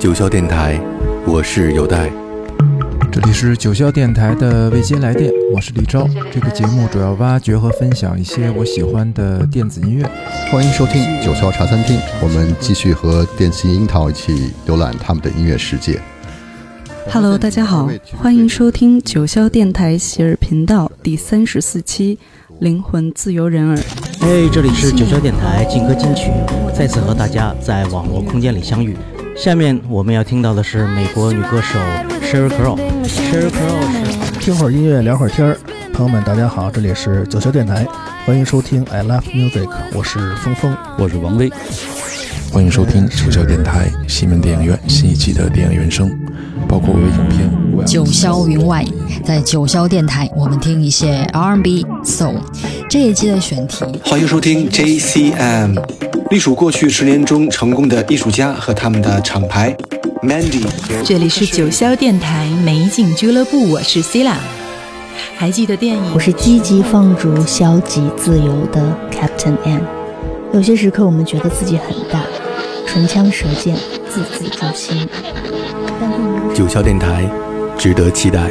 九霄电台，我是有代。这里是九霄电台的未接来电，我是李昭。这个节目主要挖掘和分享一些我喜欢的电子音乐。欢迎收听九霄茶餐厅，我们继续和电信樱桃一起浏览他们的音乐世界。Hello，大家好，欢迎收听九霄电台喜儿频道第三十四期《灵魂自由人儿》。哎，这里是九霄电台劲歌金曲，再次和大家在网络空间里相遇。下面我们要听到的是美国女歌手 Sheryl Crow。Sheryl Crow 是听会儿音乐，聊会儿天儿。朋友们，大家好，这里是九霄电台，欢迎收听 I Love Music，我是峰峰，我是王威。欢迎收听九霄电台西门电影院新一季的电影原声，包括微影片。九霄云外，在九霄电台，我们听一些 R&B、Soul。这一期的选题，欢迎收听 JCM，隶属过去十年中成功的艺术家和他们的厂牌 Mandy。这里是九霄电台美景俱乐部，我是 Sila。还记得电影？我是积极放逐、消极自由的 Captain M。有些时刻，我们觉得自己很大，唇枪舌剑，字字诛心。九霄电台，值得期待。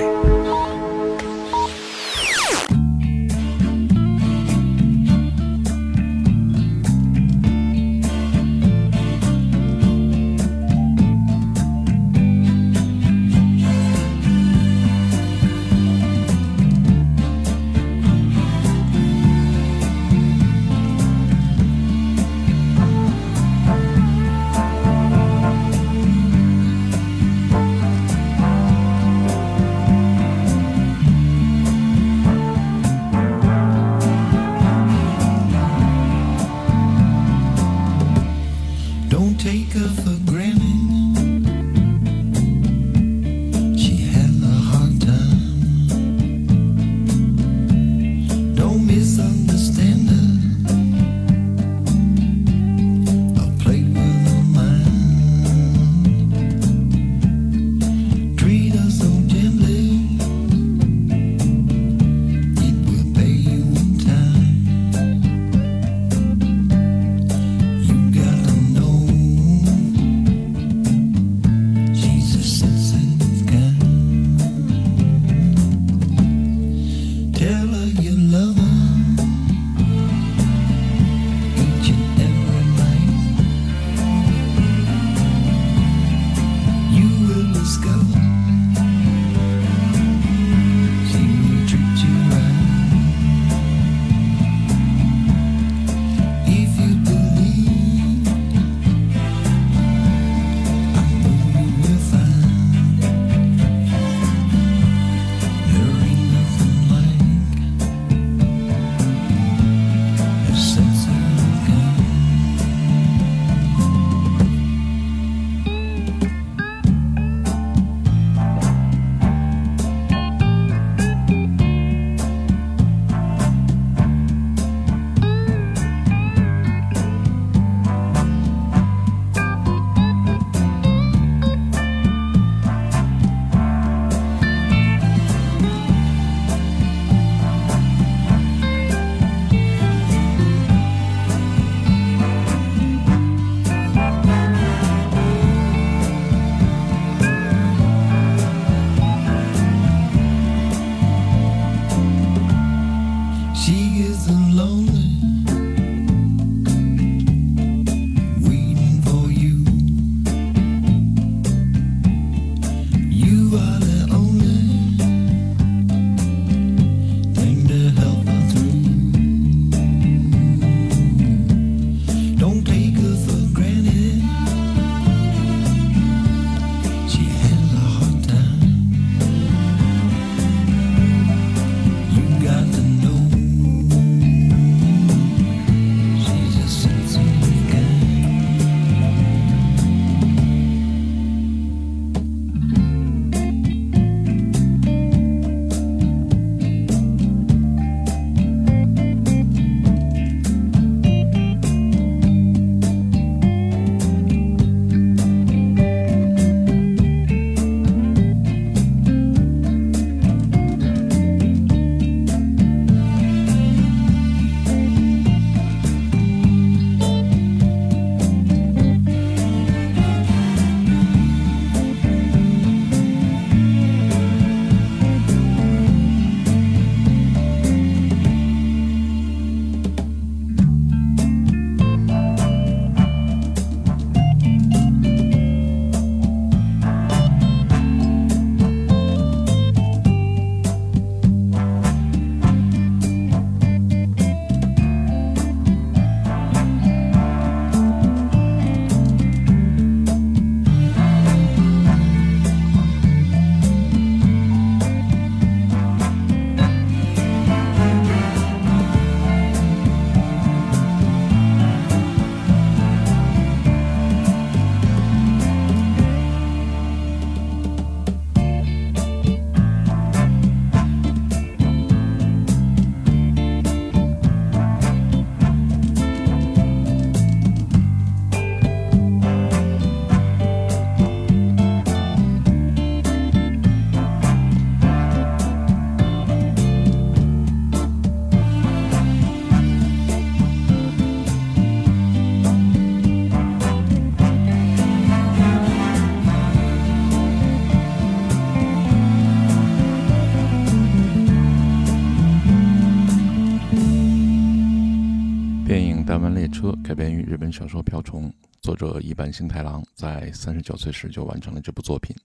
瓢虫》，作者一坂幸太郎在三十九岁时就完成了这部作品。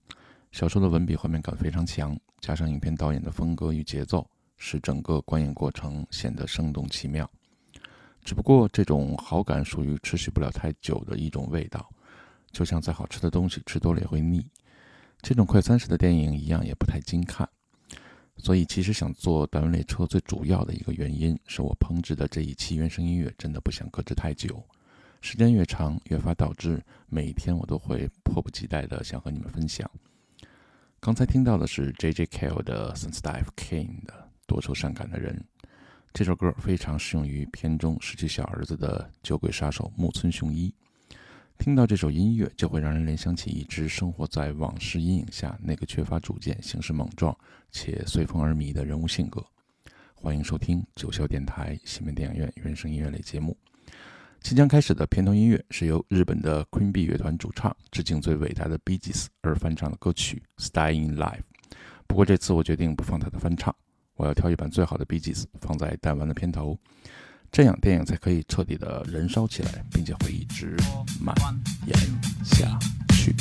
小说的文笔画面感非常强，加上影片导演的风格与节奏，使整个观影过程显得生动奇妙。只不过，这种好感属于持续不了太久的一种味道，就像再好吃的东西吃多了也会腻。这种快餐式的电影一样，也不太经看。所以，其实想做《单文列车》最主要的一个原因，是我烹制的这一期原声音乐真的不想搁置太久。时间越长，越发导致每一天我都会迫不及待的想和你们分享。刚才听到的是 J.J. Cale 的《Since I've Came》的多愁善感的人，这首歌非常适用于片中失去小儿子的酒鬼杀手木村雄一。听到这首音乐，就会让人联想起一只生活在往事阴影下那个缺乏主见、行事莽撞且随风而迷的人物性格。欢迎收听九霄电台西门电影院原声音乐类节目。即将开始的片头音乐是由日本的 Queen be 乐团主唱致敬最伟大的 Bee Gees 而翻唱的歌曲《Staying Live》。不过这次我决定不放他的翻唱，我要挑一版最好的 Bee Gees 放在弹丸的片头。这样电影才可以彻底的燃烧起来，并且会一直蔓延下去。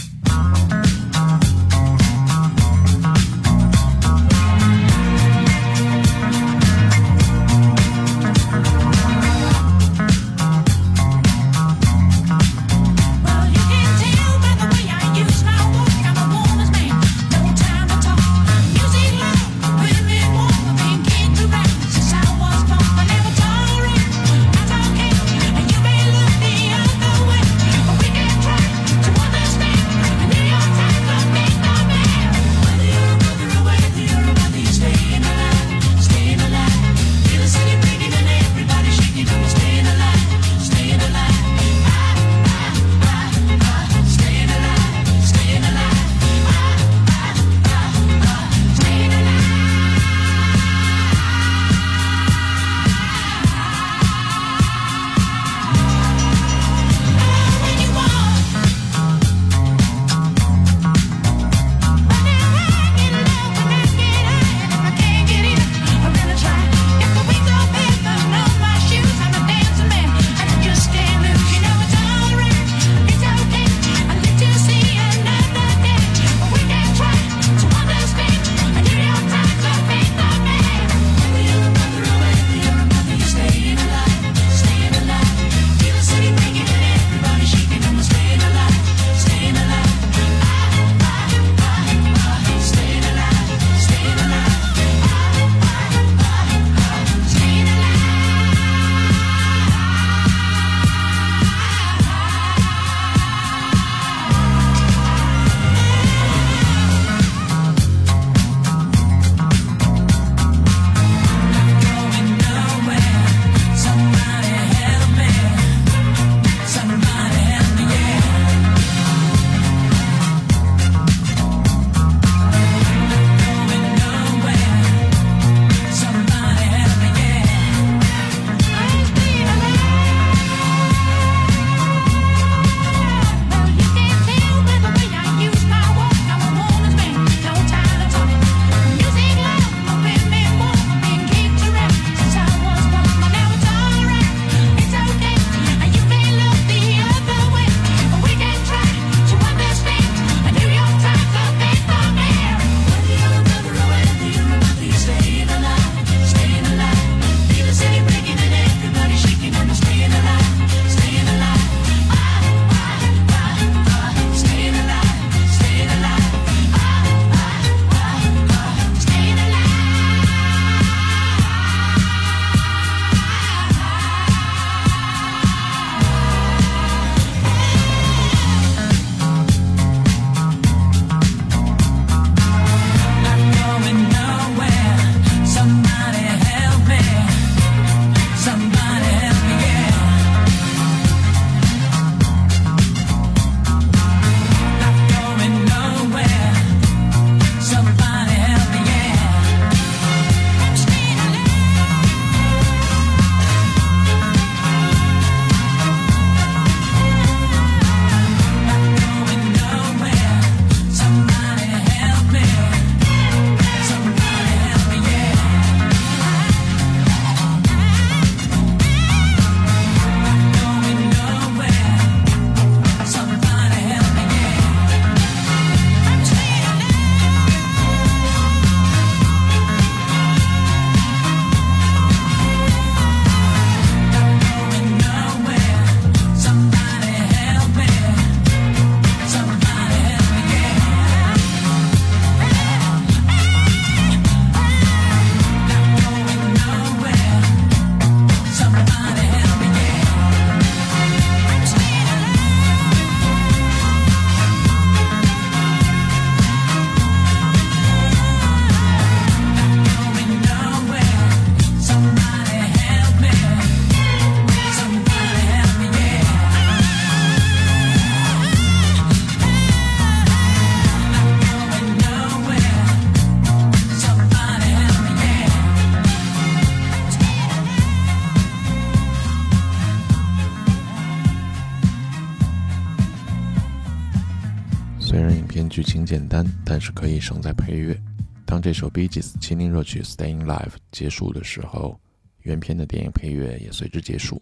剧情简单，但是可以胜在配乐。当这首 Bee Gees 麒麟热曲《Staying Live》结束的时候，原片的电影配乐也随之结束。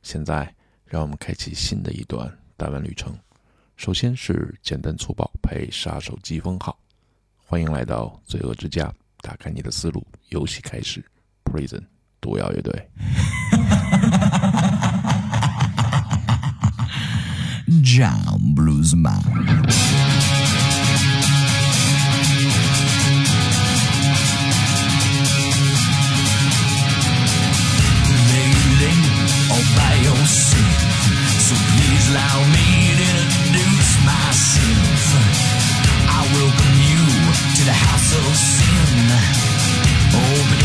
现在，让我们开启新的一段弹丸旅程。首先是简单粗暴配杀手疾风号。欢迎来到罪恶之家，打开你的思路，游戏开始。Prison 毒药乐队。John Bluesman. By yourself. So please allow me to introduce myself. I welcome you to the house of sin. Open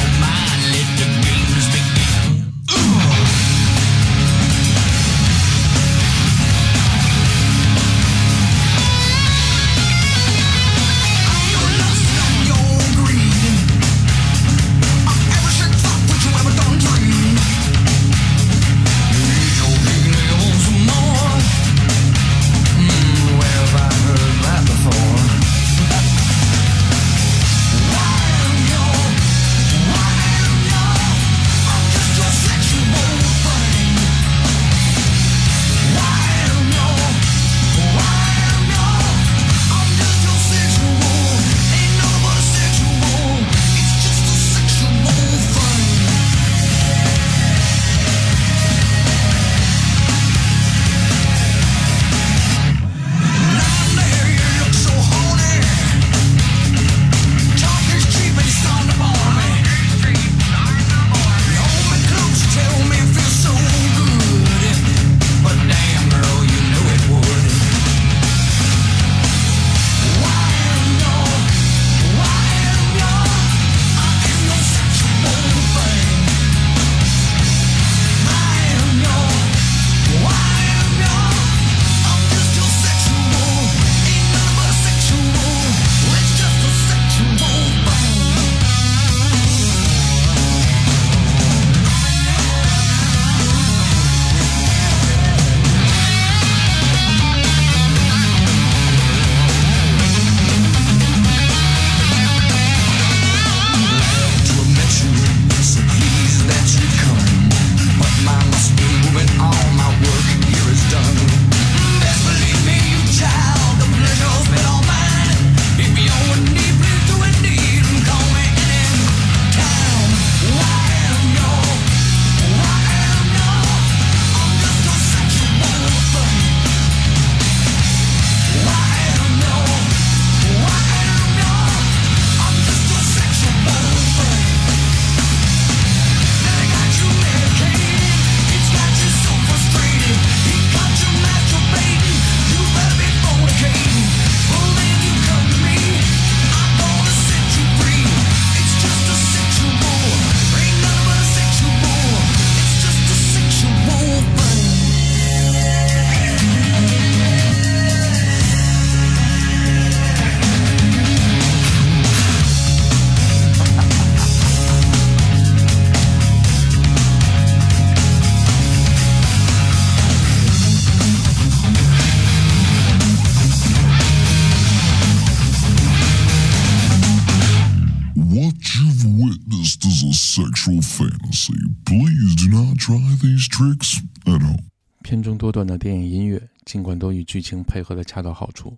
sexual fantasy. Please do not try these tricks at home. 片中多段的电影音乐，尽管都与剧情配合的恰到好处，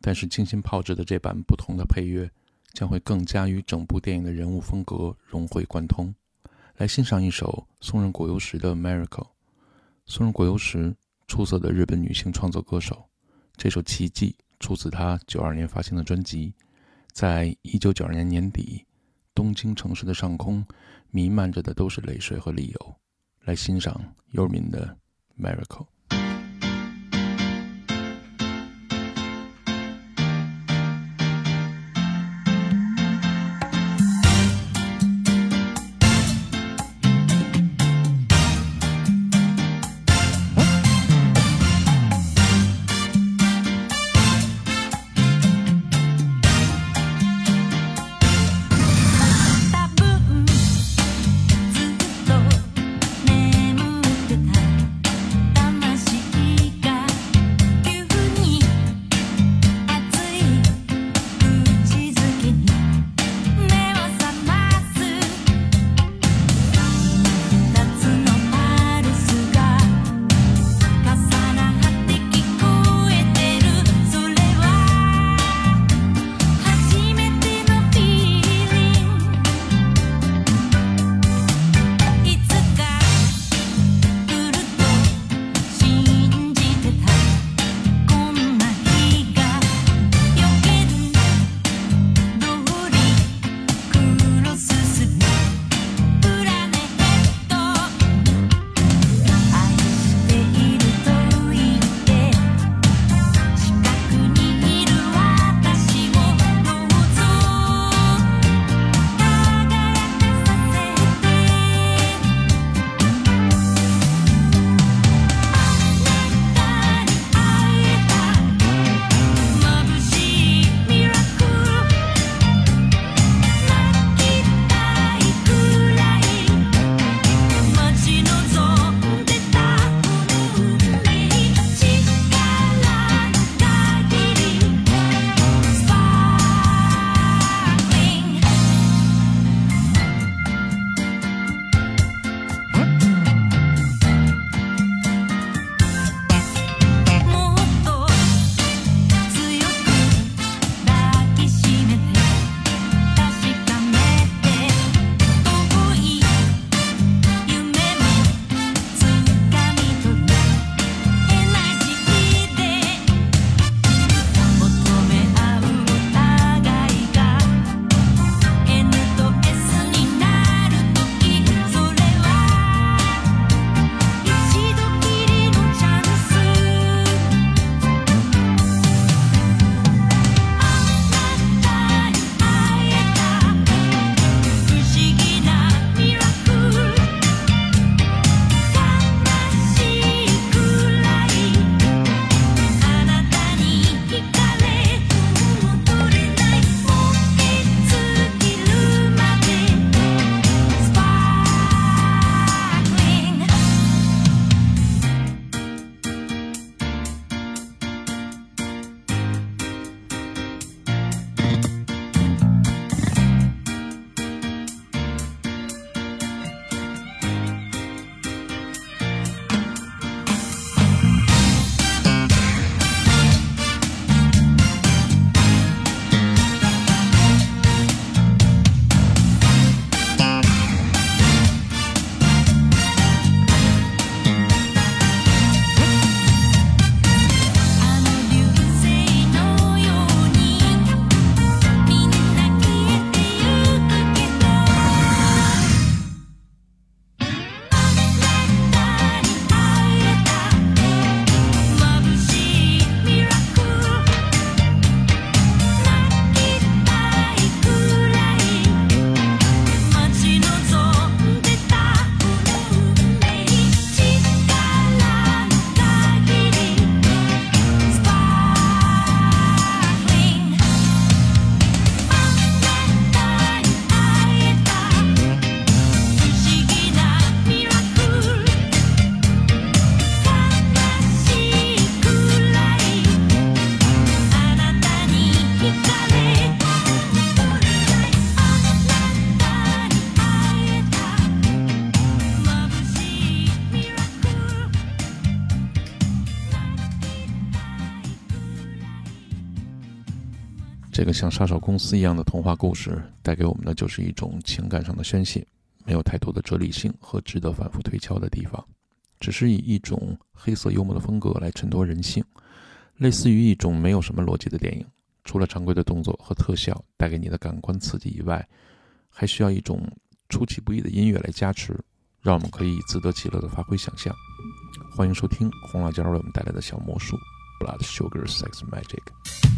但是精心炮制的这版不同的配乐，将会更加与整部电影的人物风格融会贯通。来欣赏一首松任果由实的《Miracle》。松任果由实，出色的日本女性创作歌手，这首《奇迹》出自她九二年发行的专辑。在一九九二年年底，东京城市的上空弥漫着的都是泪水和理由。来欣赏尤尔敏的《Miracle》。像杀手公司一样的童话故事，带给我们的就是一种情感上的宣泄，没有太多的哲理性和值得反复推敲的地方，只是以一种黑色幽默的风格来衬托人性，类似于一种没有什么逻辑的电影。除了常规的动作和特效带给你的感官刺激以外，还需要一种出其不意的音乐来加持，让我们可以自得其乐地发挥想象。欢迎收听红辣椒为我们带来的小魔术，Blood Sugar Sex Magic。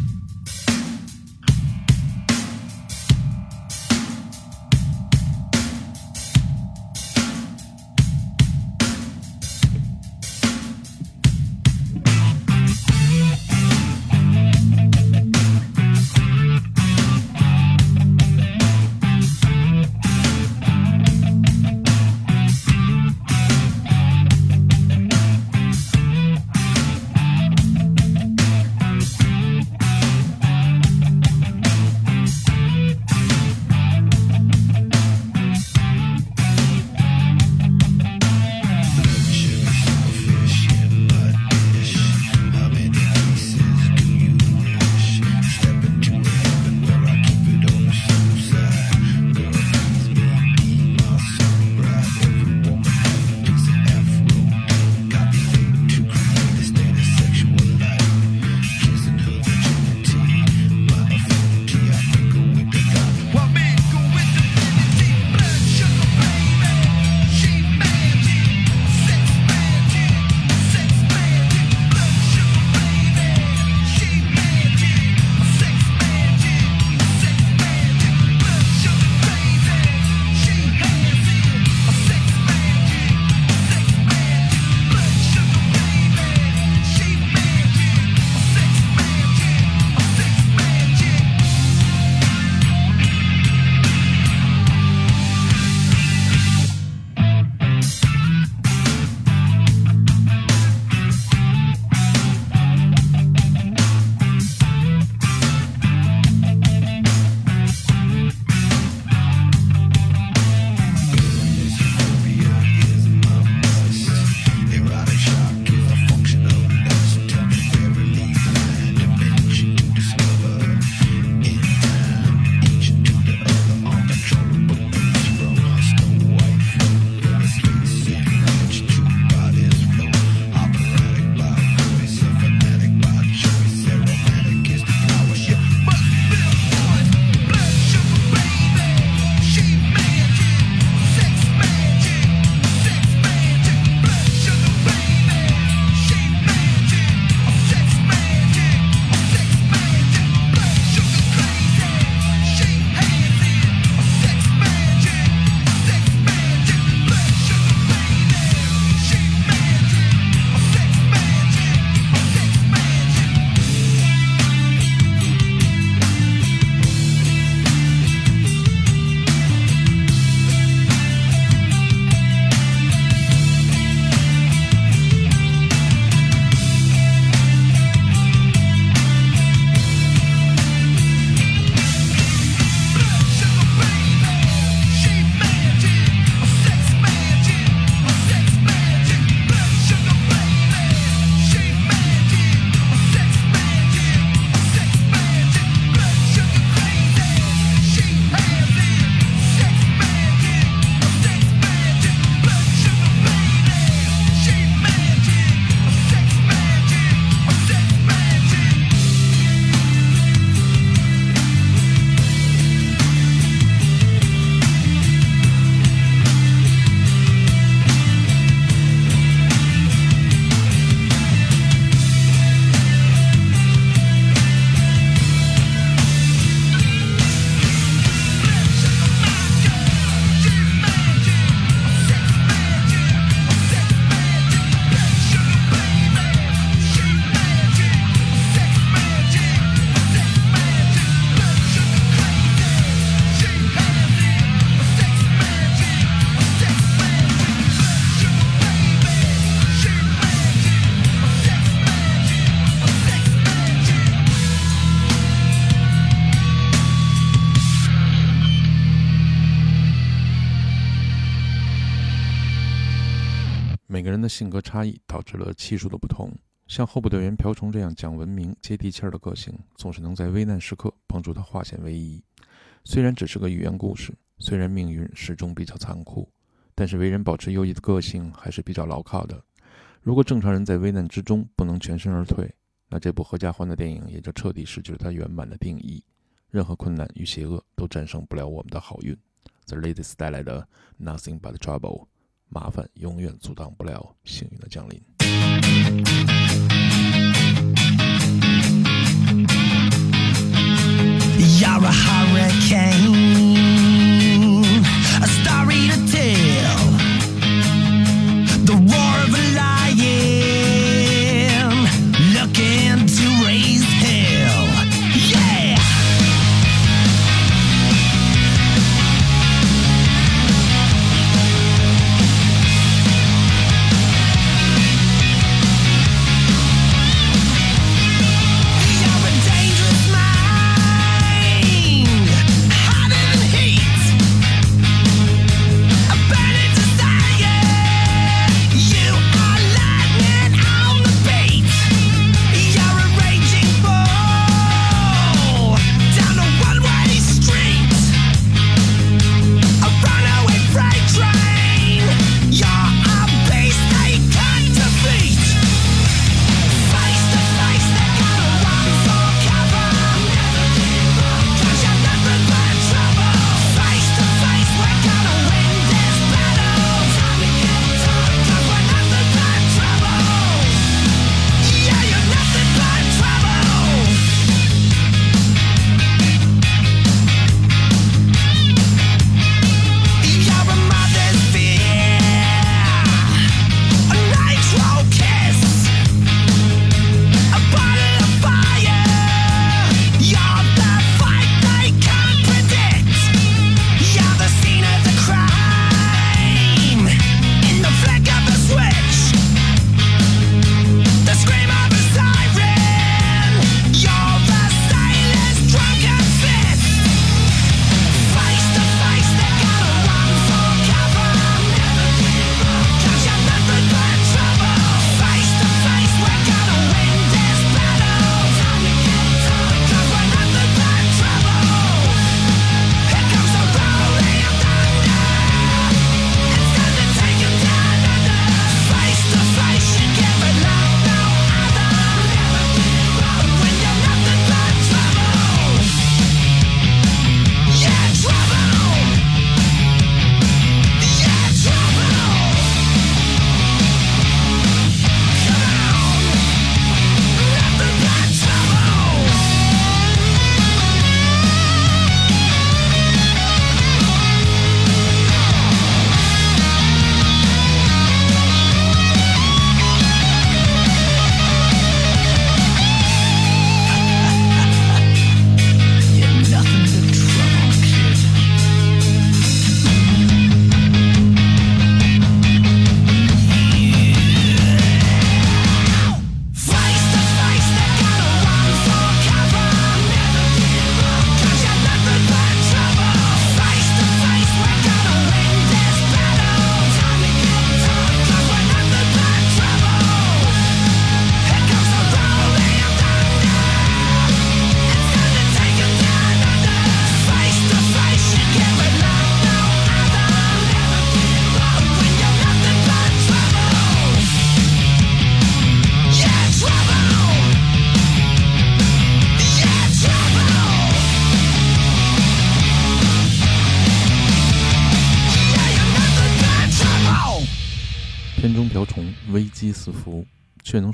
性格差异导致了气数的不同，像候补队员瓢虫这样讲文明、接地气儿的个性，总是能在危难时刻帮助他化险为夷。虽然只是个寓言故事，虽然命运始终比较残酷，但是为人保持优异的个性还是比较牢靠的。如果正常人在危难之中不能全身而退，那这部合家欢的电影也就彻底失去了它圆满的定义。任何困难与邪恶都战胜不了我们的好运。The Ladies 带来的 Nothing But Trouble，麻烦永远阻挡不了幸运的降临。You're a hurricane, a story to tell. The war of a lion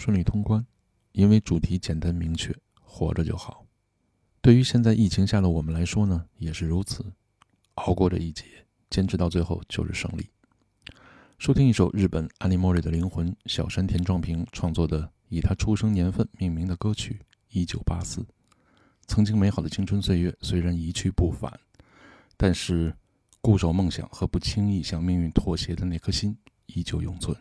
顺利通关，因为主题简单明确，活着就好。对于现在疫情下的我们来说呢，也是如此。熬过这一劫，坚持到最后就是胜利。收听一首日本安利莫瑞的灵魂小山田壮平创作的以他出生年份命名的歌曲《一九八四》。曾经美好的青春岁月虽然一去不返，但是固守梦想和不轻易向命运妥协的那颗心依旧永存。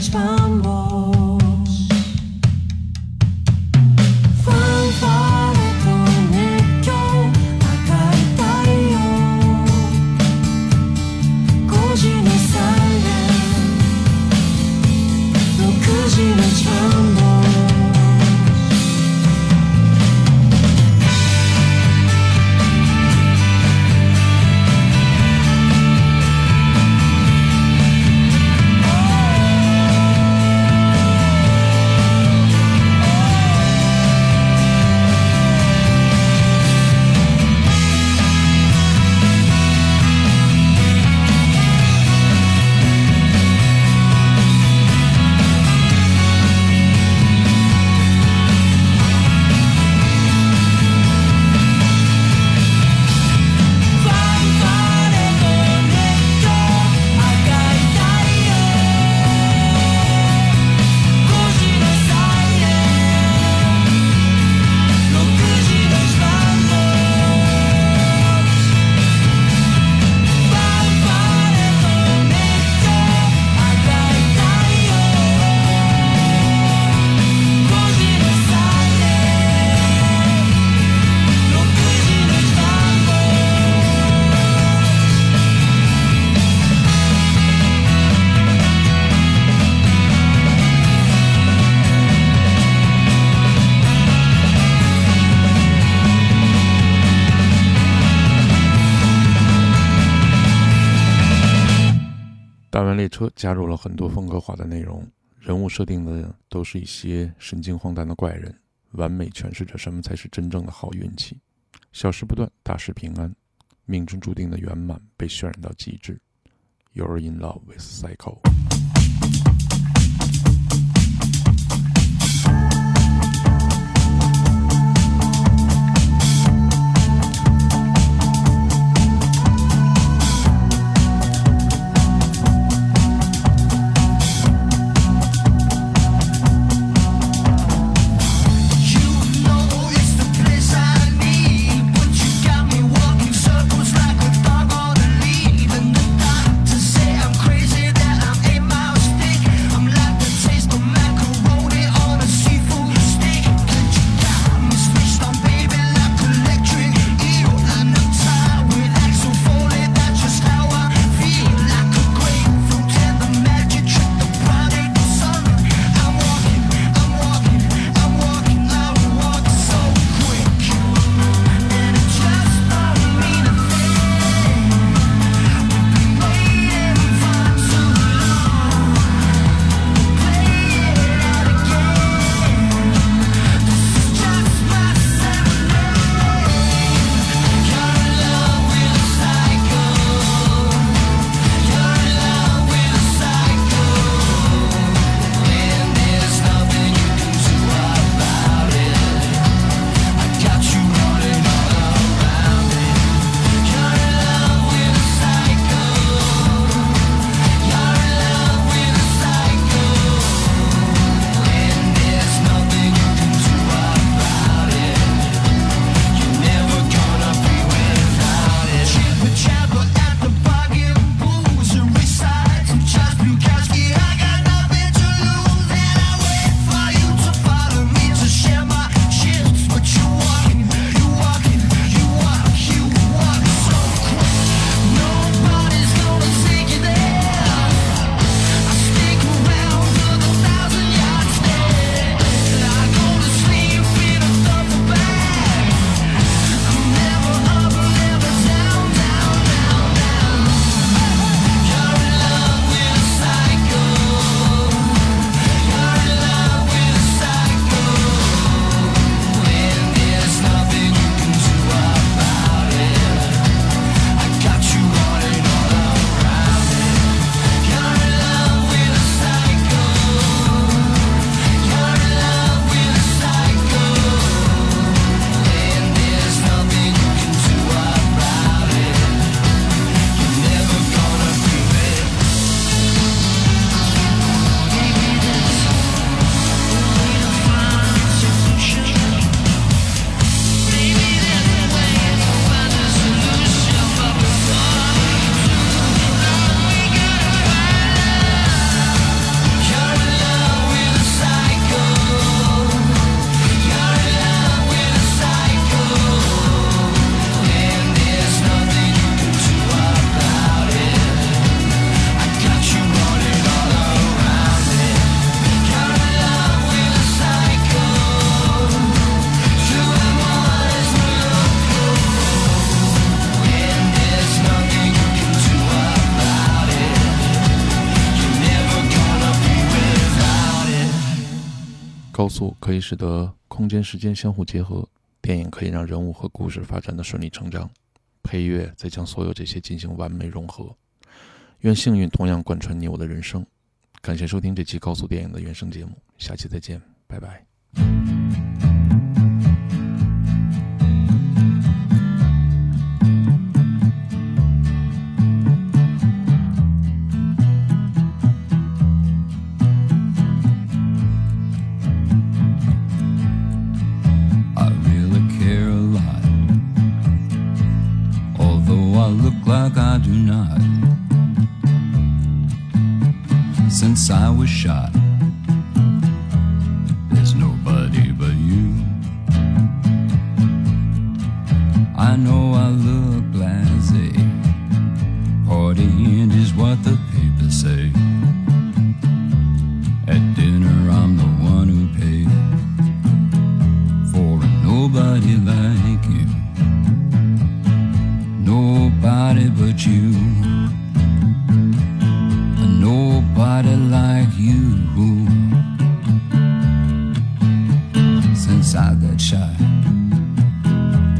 Just. 加入了很多风格化的内容，人物设定的都是一些神经荒诞的怪人，完美诠释着什么才是真正的好运气。小事不断，大事平安，命中注定的圆满被渲染到极致。You're in love with Psycho。高速可以使得空间时间相互结合，电影可以让人物和故事发展的顺理成章，配乐再将所有这些进行完美融合。愿幸运同样贯穿你我的人生。感谢收听这期高速电影的原声节目，下期再见，拜拜。Like I do not. Since I was shot, there's nobody but you. I know I look blasé. Partying is what the papers say. anybody but you. Nobody like you. Since I got shy,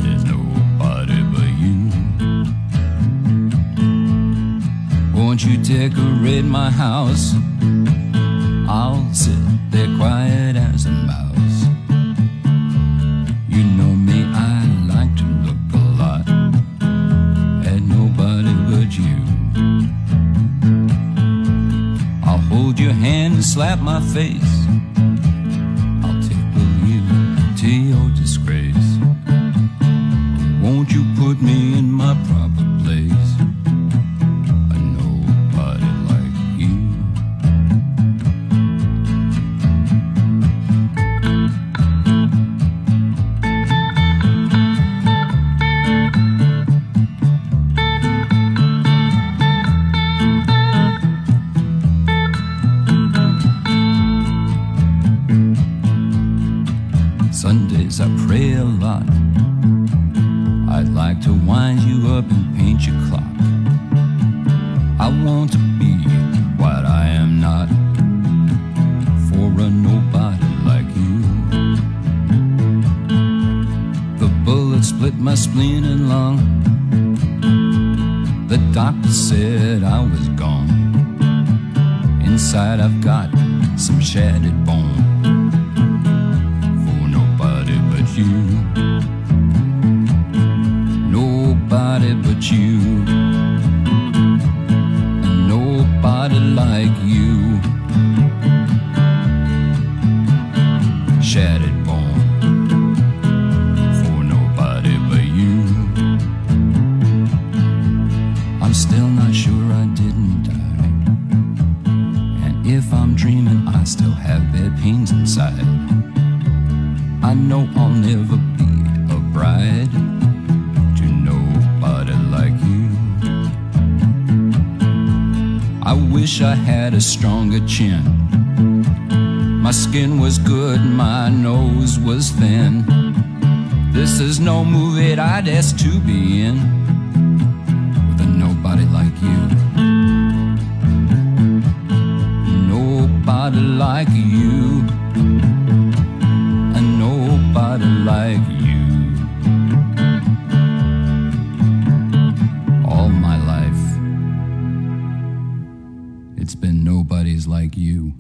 there's nobody but you. Won't you decorate my house? I'll sit there quiet as a my face. The doctor said I was gone. Inside I've got some shattered bone for nobody but you. Nobody but you. Nobody like you. I had a stronger chin. My skin was good, my nose was thin. This is no movie I'd ask to be in with a nobody like you. Nobody like you. A nobody like is like you.